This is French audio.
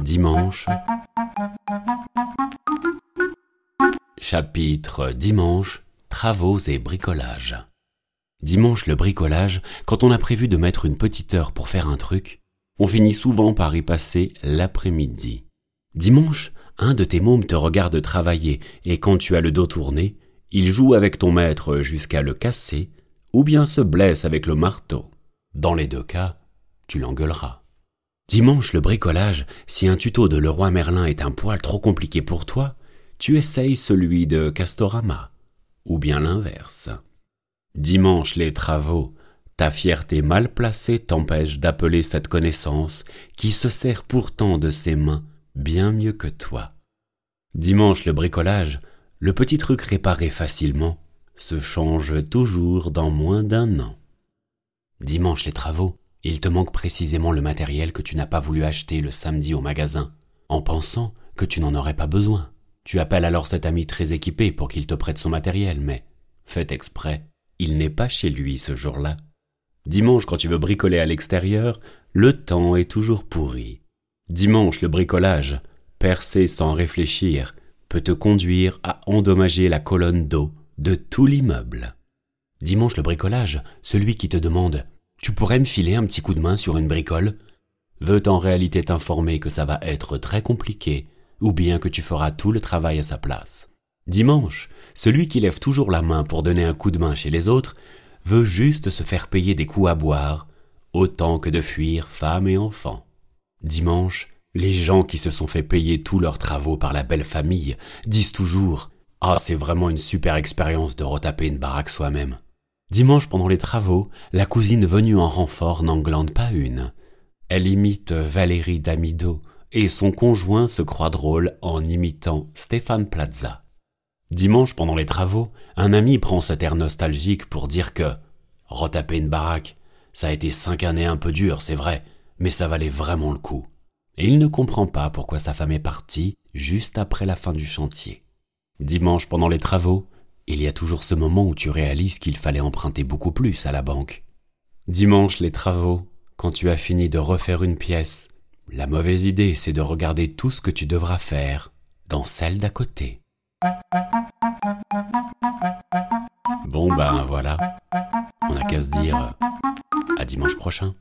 Dimanche. Chapitre Dimanche, travaux et bricolage. Dimanche le bricolage, quand on a prévu de mettre une petite heure pour faire un truc, on finit souvent par y passer l'après-midi. Dimanche, un de tes mômes te regarde travailler et quand tu as le dos tourné, il joue avec ton maître jusqu'à le casser ou bien se blesse avec le marteau. Dans les deux cas, tu l'engueuleras. Dimanche le bricolage, si un tuto de Leroy Merlin est un poil trop compliqué pour toi, tu essayes celui de Castorama, ou bien l'inverse. Dimanche les travaux, ta fierté mal placée t'empêche d'appeler cette connaissance qui se sert pourtant de ses mains bien mieux que toi. Dimanche le bricolage, le petit truc réparé facilement, se change toujours dans moins d'un an. Dimanche les travaux, il te manque précisément le matériel que tu n'as pas voulu acheter le samedi au magasin, en pensant que tu n'en aurais pas besoin. Tu appelles alors cet ami très équipé pour qu'il te prête son matériel, mais, fait exprès, il n'est pas chez lui ce jour-là. Dimanche, quand tu veux bricoler à l'extérieur, le temps est toujours pourri. Dimanche, le bricolage, percer sans réfléchir, peut te conduire à endommager la colonne d'eau de tout l'immeuble. Dimanche, le bricolage, celui qui te demande Tu pourrais me filer un petit coup de main sur une bricole? Veut en réalité t'informer que ça va être très compliqué, ou bien que tu feras tout le travail à sa place. Dimanche, celui qui lève toujours la main pour donner un coup de main chez les autres veut juste se faire payer des coups à boire, autant que de fuir femme et enfants. Dimanche, les gens qui se sont fait payer tous leurs travaux par la belle famille disent toujours Ah, c'est vraiment une super expérience de retaper une baraque soi-même. Dimanche, pendant les travaux, la cousine venue en renfort n'en glande pas une. Elle imite Valérie Damido et son conjoint se croit drôle en imitant Stéphane Plaza. Dimanche, pendant les travaux, un ami prend cet air nostalgique pour dire que retaper une baraque, ça a été cinq années un peu dures, c'est vrai, mais ça valait vraiment le coup et il ne comprend pas pourquoi sa femme est partie juste après la fin du chantier. Dimanche pendant les travaux, il y a toujours ce moment où tu réalises qu'il fallait emprunter beaucoup plus à la banque. Dimanche les travaux, quand tu as fini de refaire une pièce, la mauvaise idée c'est de regarder tout ce que tu devras faire dans celle d'à côté. Bon ben voilà, on n'a qu'à se dire à dimanche prochain.